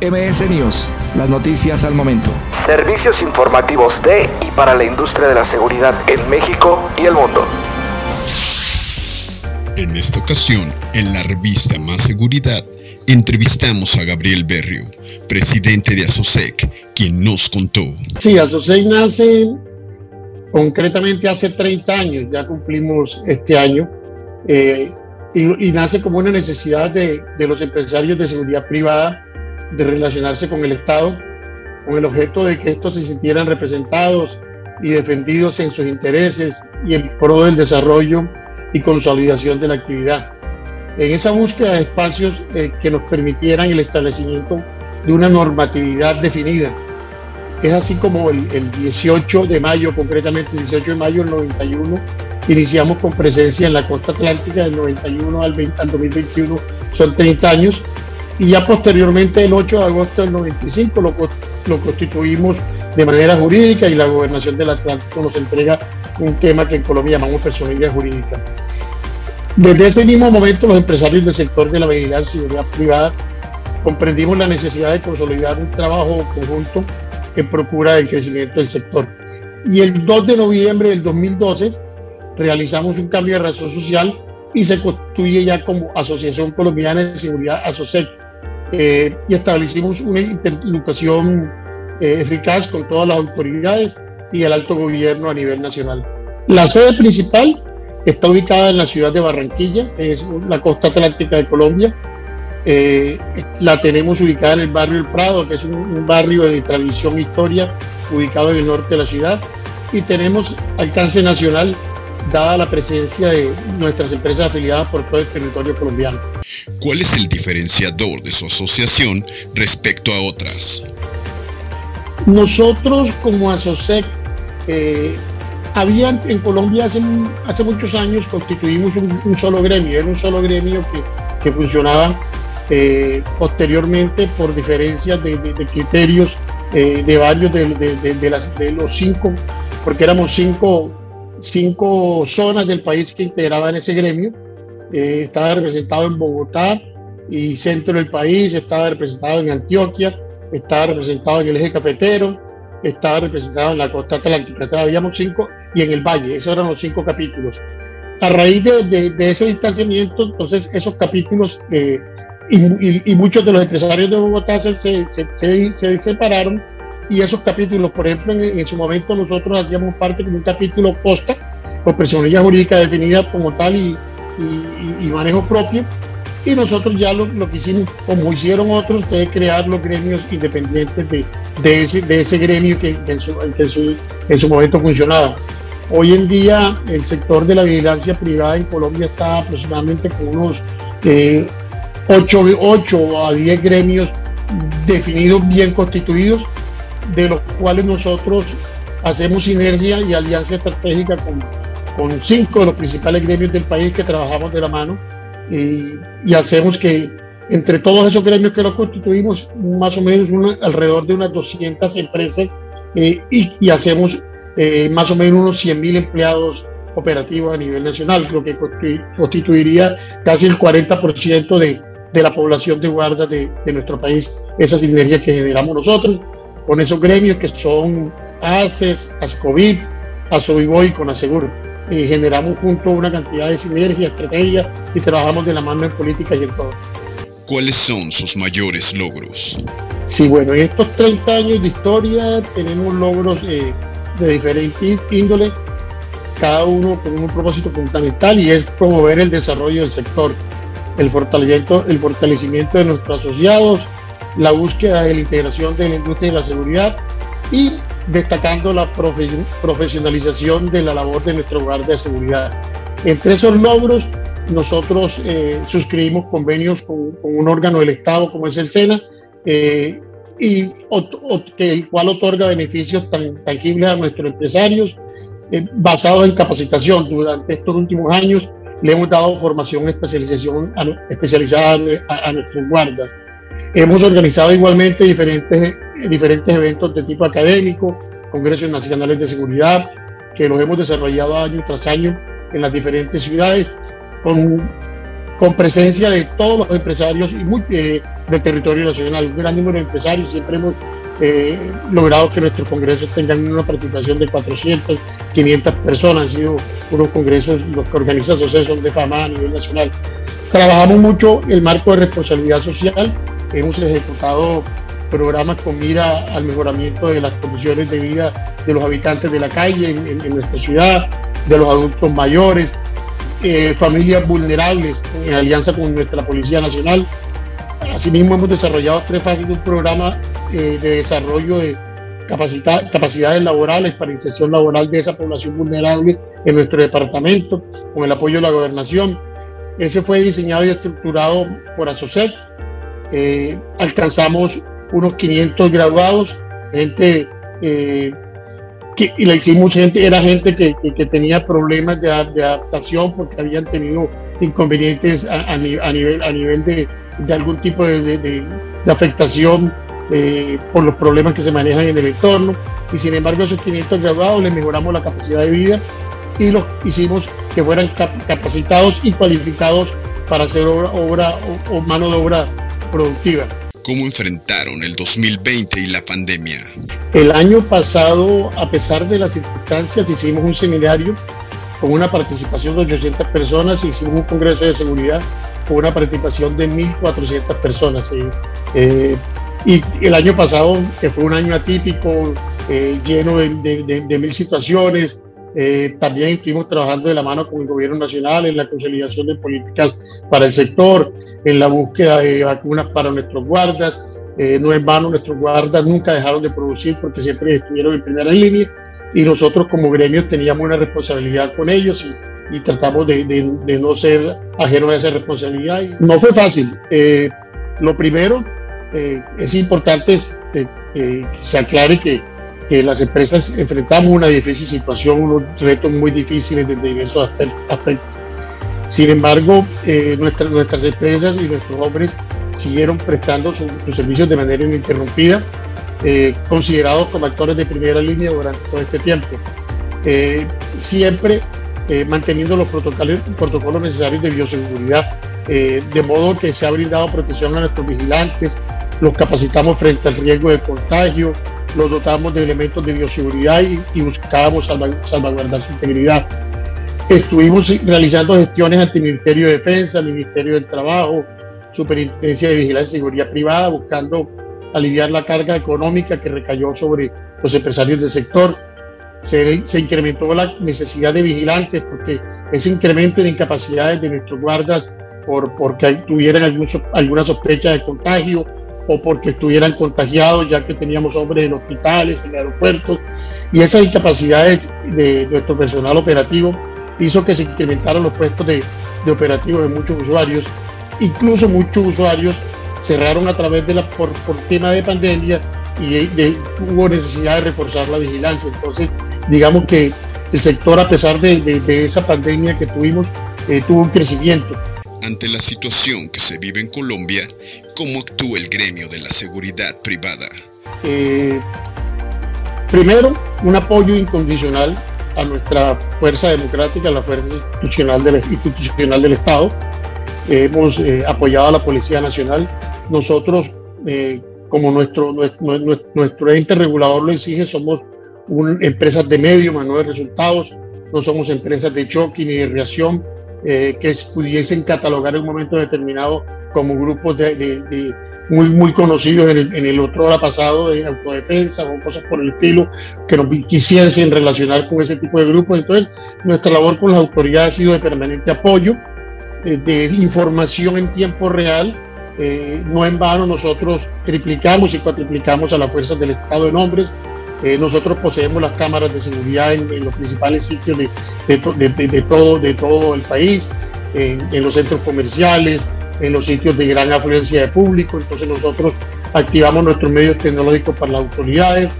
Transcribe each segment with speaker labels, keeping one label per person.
Speaker 1: MS News, las noticias al momento.
Speaker 2: Servicios informativos de y para la industria de la seguridad en México y el mundo.
Speaker 3: En esta ocasión, en la revista Más Seguridad, entrevistamos a Gabriel Berrio, presidente de ASOSEC, quien nos contó.
Speaker 4: Sí, ASOSEC nace concretamente hace 30 años, ya cumplimos este año, eh, y, nace como una necesidad de, de los empresarios de seguridad privada de relacionarse con el Estado con el objeto de que estos se sintieran representados y defendidos en sus intereses y en pro del desarrollo y consolidación de la actividad. En esa búsqueda de espacios eh, que nos permitieran el establecimiento de una normatividad definida. Es así como el, 18 de mayo, concretamente el 18 de mayo del 91, iniciamos con presencia en la costa atlántica del 91 al, 20, al 2021, son 30 años, y ya posteriormente el 8 de agosto del 95 lo, lo constituimos de manera jurídica y la gobernación del Atlántico nos entrega un tema que en Colombia llamamos personalidad jurídica. Desde ese mismo momento los empresarios del sector de la vigilancia y seguridad privada comprendimos la necesidad de consolidar un trabajo conjunto en procura del crecimiento del sector. Y el 2 de noviembre del 2012 realizamos un cambio de razón social y se constituye ya como Asociación Colombiana de Seguridad ASOSEC, eh, y establecimos una interlocución eh, eficaz con todas las autoridades y el alto gobierno a nivel nacional. La sede principal está ubicada en la ciudad de Barranquilla, es la costa atlántica de Colombia. Eh, la tenemos ubicada en el barrio El Prado, que es un, barrio de tradición e historia ubicado en el norte de la ciudad. Y tenemos alcance nacional dada la presencia de nuestras empresas afiliadas por todo el territorio colombiano.
Speaker 3: ¿Cuál es el diferenciador de su asociación respecto a otras?
Speaker 4: Nosotros como ASOSEC, eh, había en Colombia hace, hace muchos años constituimos un, solo gremio, era un solo gremio que, que funcionaba eh, posteriormente por diferencias de, criterios eh, de varios de, de, las, de los cinco, porque éramos cinco cinco zonas del país que integraban ese gremio. Eh, estaba representado en Bogotá y centro del país, estaba representado en Antioquia, estaba representado en el eje cafetero, estaba representado en la costa atlántica. O habíamos cinco y en el valle, esos eran los cinco capítulos. A raíz de, ese distanciamiento, entonces esos capítulos eh, y, muchos de los empresarios de Bogotá se, se, se separaron y esos capítulos, por ejemplo, en, su momento nosotros hacíamos parte de un capítulo costa, por personalidad jurídica definida como tal y, manejo propio, y nosotros ya lo, que hicimos, como hicieron otros, fue crear los gremios independientes de, de, ese, de ese gremio que, en, su, en, su, momento funcionaba. Hoy en día el sector de la vigilancia privada en Colombia está aproximadamente con unos 8, eh, 8 a 10 gremios definidos, bien constituidos, de los cuales nosotros hacemos sinergia y alianza estratégica con, con cinco de los principales gremios del país que trabajamos de la mano. Y, hacemos que entre todos esos gremios que los constituimos, más o menos alrededor de unas 200 empresas eh, y, hacemos eh, más o menos unos 100 mil empleados operativos a nivel nacional, lo que constituiría casi el 40% de, de la población de guardas de, de nuestro país, esa sinergia que generamos nosotros con esos gremios que son ACES, ASCOVID, ASOVIBOY y CONASEGUR. Y generamos juntos una cantidad de sinergia, estrategias y trabajamos de la mano en política y en todo.
Speaker 3: ¿Cuáles son sus mayores logros?
Speaker 4: Sí, bueno, en estos 30 años de historia tenemos logros eh, de diferentes índoles, cada uno con un propósito fundamental y es promover el desarrollo del sector, el fortalecimiento, el fortalecimiento de nuestros asociados, la búsqueda de la integración de la industria de la seguridad y destacando la profesionalización de la labor de nuestro hogar de seguridad. Entre esos logros, nosotros eh, suscribimos convenios con, un órgano del Estado como es el SENA, eh, y el cual otorga beneficios tan tangibles a nuestros empresarios eh, basados en capacitación. Durante estos últimos años le hemos dado formación especialización especializada a nuestros guardas. Hemos organizado igualmente diferentes, diferentes eventos de tipo académico, congresos nacionales de seguridad, que los hemos desarrollado año tras año en las diferentes ciudades, con con presencia de todos los empresarios y muy, eh, del territorio nacional, un gran número de empresarios. Siempre hemos eh, logrado que nuestros congresos tengan una participación de 400, 500 personas. Han sido unos congresos los que organiza Asociación de Fama a nivel nacional. Trabajamos mucho el marco de responsabilidad social. Hemos ejecutado programas con mira al mejoramiento de las condiciones de vida de los habitantes de la calle en, nuestra ciudad, de los adultos mayores, eh, familias vulnerables en alianza con nuestra Policía Nacional. Asimismo, hemos desarrollado tres fases de un programa eh, de desarrollo de capacidades laborales para inserción laboral de esa población vulnerable en nuestro departamento, con el apoyo de la gobernación. Ese fue diseñado y estructurado por ASOCEC. Eh, alcanzamos unos 500 graduados, gente eh, que, y gente, era gente que, tenía problemas de, adaptación porque habían tenido inconvenientes a, nivel, a nivel de, algún tipo de, de afectación eh, por los problemas que se manejan en el entorno. Y sin embargo, esos 500 graduados les mejoramos la capacidad de vida y los hicimos que fueran capacitados y cualificados para hacer obra, obra o, mano de obra productiva.
Speaker 3: ¿Cómo enfrentaron el 2020 y la pandemia?
Speaker 4: El año pasado, a pesar de las circunstancias, hicimos un seminario con una participación de 800 personas y hicimos un congreso de seguridad con una participación de 1.400 personas. Eh, y el año pasado, que fue un año atípico, eh, lleno de, mil situaciones, eh, también estuvimos trabajando de la mano con el gobierno nacional en la consolidación de políticas para el sector, en la búsqueda de vacunas para nuestros guardas. Eh, no en vano, nuestros guardas nunca dejaron de producir porque siempre estuvieron en primera línea y nosotros como gremio teníamos una responsabilidad con ellos y, tratamos de, no ser ajenos a esa responsabilidad. No fue fácil. lo primero, eh, es importante eh, que se aclare que, que, las empresas enfrentamos una difícil situación, unos retos muy difíciles desde diversos aspectos. Sin embargo, eh, nuestras, empresas y nuestros hombres siguieron prestando sus servicios de manera ininterrumpida, considerados como actores de primera línea durante todo este tiempo. siempre manteniendo los protocolos, protocolos necesarios de bioseguridad, de modo que se ha brindado protección a nuestros vigilantes, los capacitamos frente al riesgo de contagio, los dotamos de elementos de bioseguridad y, buscábamos salvaguardar su integridad. Estuvimos realizando gestiones ante el Ministerio de Defensa, Ministerio del Trabajo, Superintendencia de Vigilancia y Seguridad Privada, buscando aliviar la carga económica que recayó sobre los empresarios del sector. Se, se, incrementó la necesidad de vigilantes porque ese incremento en incapacidades de nuestros guardas por, porque tuvieran algún, alguna sospecha de contagio o porque estuvieran contagiados, ya que teníamos hombres en hospitales, en aeropuertos, y esas incapacidades de nuestro personal operativo hizo que se incrementaran los puestos de, de operativos de muchos usuarios. Incluso muchos usuarios cerraron a través de la por, por tema de pandemia y hubo necesidad de reforzar la vigilancia. Entonces, digamos que el sector, a pesar de, de, esa pandemia que tuvimos, eh, tuvo un crecimiento.
Speaker 3: Ante la situación que se vive en Colombia, ¿Cómo actúa el gremio de la seguridad privada?
Speaker 4: Eh, primero, un apoyo incondicional a nuestra fuerza democrática, a la fuerza institucional del, institucional del Estado. hemos eh, apoyado a la Policía Nacional. Nosotros, eh, como nuestro, nuestro, ente regulador lo exige, somos empresas de medio, más no de resultados. No somos empresas de choque ni de reacción que pudiesen catalogar en un momento determinado como grupos de, muy, muy conocidos en el, en el otro hora pasado de autodefensa o cosas por el estilo que nos quisiesen relacionar con ese tipo de grupos. Entonces, nuestra labor con las autoridades ha sido de permanente apoyo, de información en tiempo real. Eh, no en vano nosotros triplicamos y cuatriplicamos a las fuerzas del Estado en hombres. Eh, nosotros poseemos las cámaras de seguridad en, los principales sitios de, de, todo, de todo el país, en los centros comerciales, en los sitios de gran afluencia de público. Entonces nosotros activamos nuestros medios tecnológicos para las autoridades,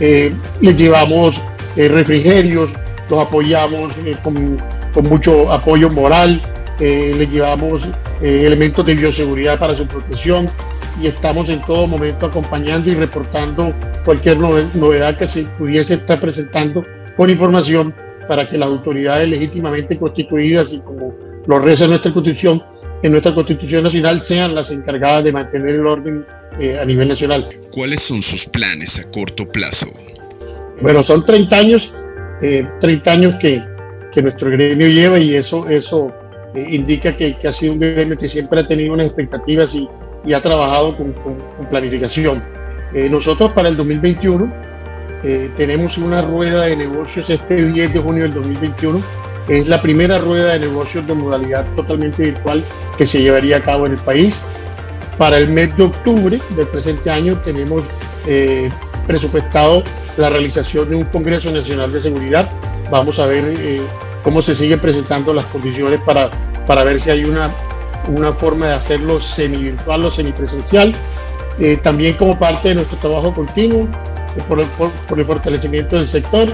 Speaker 4: eh, les llevamos eh, refrigerios, los apoyamos eh, con, mucho apoyo moral, les llevamos elementos de bioseguridad para su protección y estamos en todo momento acompañando y reportando cualquier novedad que se pudiese estar presentando con información para que las autoridades legítimamente constituidas y como lo reza nuestra constitución en nuestra Constitución Nacional sean las encargadas de mantener el orden eh, a nivel nacional.
Speaker 3: ¿Cuáles son sus planes a corto plazo?
Speaker 4: Bueno, son 30 años, 30 años que, que, nuestro gremio lleva y eso, eso indica que, que, ha sido un gremio que siempre ha tenido unas expectativas y, y ha trabajado con, con, planificación. nosotros para el 2021 tenemos una rueda de negocios este 10 de junio del 2021 es la primera rueda de negocios de modalidad totalmente virtual que se llevaría a cabo en el país. Para el mes de octubre del presente año tenemos eh, presupuestado la realización de un Congreso Nacional de Seguridad. Vamos a ver eh, cómo se siguen presentando las condiciones para, para ver si hay una, una forma de hacerlo semi-virtual o semipresencial. Eh, también como parte de nuestro trabajo continuo por por el fortalecimiento del sector,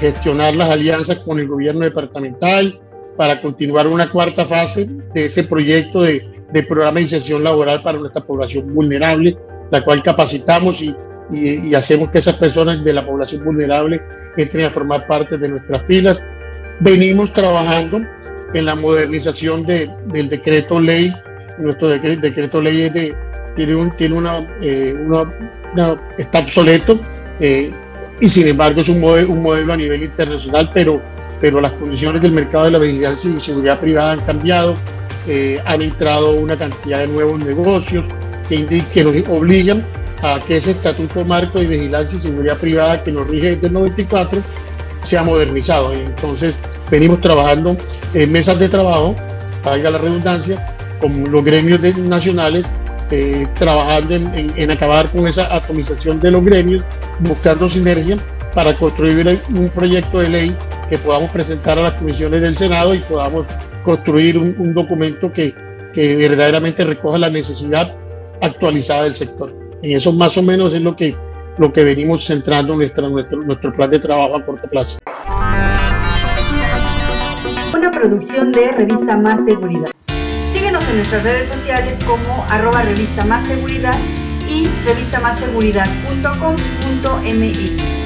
Speaker 4: gestionar las alianzas con el gobierno departamental para continuar una cuarta fase de ese proyecto de, de programa de inserción laboral para nuestra población vulnerable, la cual capacitamos y, y, hacemos que esas personas de la población vulnerable entren a formar parte de nuestras filas. Venimos trabajando en la modernización de, del decreto ley. Nuestro decreto, ley es de, tiene, un, tiene una, eh, una, está obsoleto. Eh, y sin embargo es un modelo, un modelo a nivel internacional, pero, pero las condiciones del mercado de la vigilancia y seguridad privada han cambiado, eh, han entrado una cantidad de nuevos negocios que, que nos obligan a que ese estatuto marco de vigilancia y seguridad privada que nos rige desde el 94 sea modernizado. Entonces venimos trabajando en mesas de trabajo, valga la redundancia, con los gremios nacionales eh, trabajando en, acabar con esa atomización de los gremios, buscando sinergia para construir un proyecto de ley que podamos presentar a las comisiones del Senado y podamos construir un, documento que, verdaderamente recoja la necesidad actualizada del sector. En eso más o menos es lo que, lo que venimos centrando nuestro, nuestro plan de trabajo a corto plazo.
Speaker 5: Una producción de Revista Más Seguridad en nuestras redes sociales como arroba revista más seguridad y revistamasseguridad.com.mx.